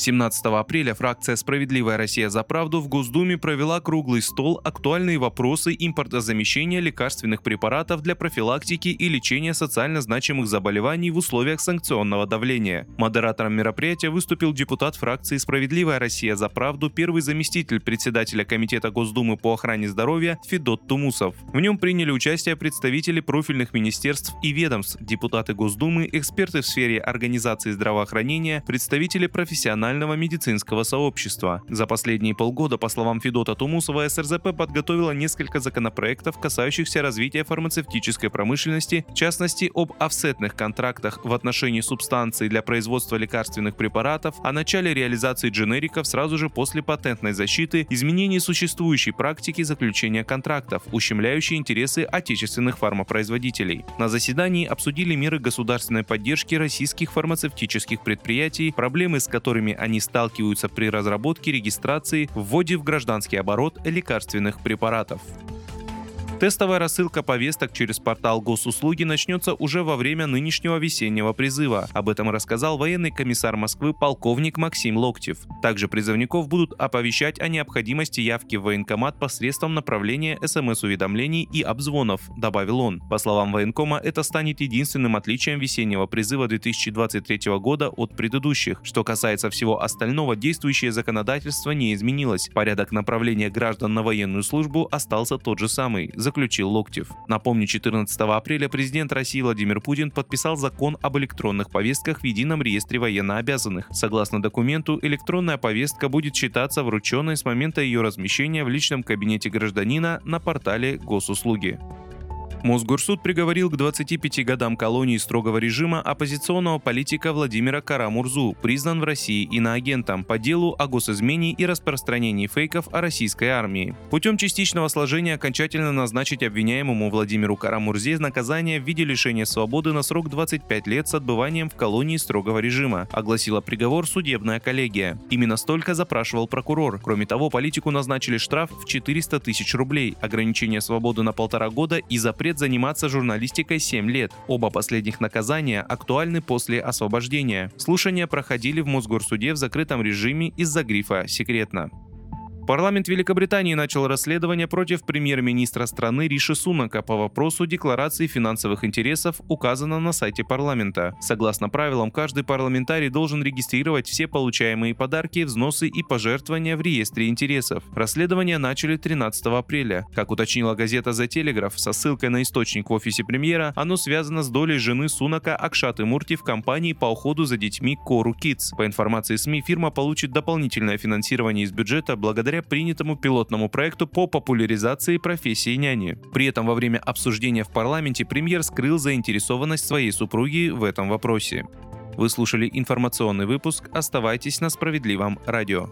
17 апреля фракция «Справедливая Россия за правду» в Госдуме провела круглый стол «Актуальные вопросы импортозамещения лекарственных препаратов для профилактики и лечения социально значимых заболеваний в условиях санкционного давления». Модератором мероприятия выступил депутат фракции «Справедливая Россия за правду», первый заместитель председателя Комитета Госдумы по охране здоровья Федот Тумусов. В нем приняли участие представители профильных министерств и ведомств, депутаты Госдумы эксперты в сфере организации здравоохранения, представители профессионального медицинского сообщества. За последние полгода, по словам Федота Тумусова, СРЗП подготовила несколько законопроектов, касающихся развития фармацевтической промышленности, в частности об офсетных контрактах в отношении субстанций для производства лекарственных препаратов, о начале реализации дженериков сразу же после патентной защиты, изменении существующей практики заключения контрактов, ущемляющей интересы отечественных фармопроизводителей. На заседании обсудили меры государственной поддержки российских фармацевтических предприятий, проблемы с которыми они сталкиваются при разработке, регистрации, вводе в гражданский оборот лекарственных препаратов. Тестовая рассылка повесток через портал госуслуги начнется уже во время нынешнего весеннего призыва. Об этом рассказал военный комиссар Москвы полковник Максим Локтев. Также призывников будут оповещать о необходимости явки в военкомат посредством направления СМС-уведомлений и обзвонов, добавил он. По словам военкома, это станет единственным отличием весеннего призыва 2023 года от предыдущих. Что касается всего остального, действующее законодательство не изменилось. Порядок направления граждан на военную службу остался тот же самый заключил Локтев. Напомню, 14 апреля президент России Владимир Путин подписал закон об электронных повестках в едином реестре военнообязанных. Согласно документу, электронная повестка будет считаться врученной с момента ее размещения в личном кабинете гражданина на портале госуслуги. Мосгорсуд приговорил к 25 годам колонии строгого режима оппозиционного политика Владимира Карамурзу, признан в России иноагентом по делу о госизмене и распространении фейков о российской армии. Путем частичного сложения окончательно назначить обвиняемому Владимиру Карамурзе наказание в виде лишения свободы на срок 25 лет с отбыванием в колонии строгого режима, огласила приговор судебная коллегия. Именно столько запрашивал прокурор. Кроме того, политику назначили штраф в 400 тысяч рублей, ограничение свободы на полтора года и запрет запрет заниматься журналистикой 7 лет. Оба последних наказания актуальны после освобождения. Слушания проходили в Мосгорсуде в закрытом режиме из-за грифа «секретно». Парламент Великобритании начал расследование против премьер-министра страны Риши Сунака по вопросу декларации финансовых интересов, указано на сайте парламента. Согласно правилам, каждый парламентарий должен регистрировать все получаемые подарки, взносы и пожертвования в реестре интересов. Расследование начали 13 апреля. Как уточнила газета The Telegraph со ссылкой на источник в офисе премьера, оно связано с долей жены Сунака Акшаты Мурти в компании по уходу за детьми Кору Kids. По информации СМИ, фирма получит дополнительное финансирование из бюджета принятому пилотному проекту по популяризации профессии няни. При этом во время обсуждения в парламенте премьер скрыл заинтересованность своей супруги в этом вопросе. Вы слушали информационный выпуск. Оставайтесь на справедливом радио.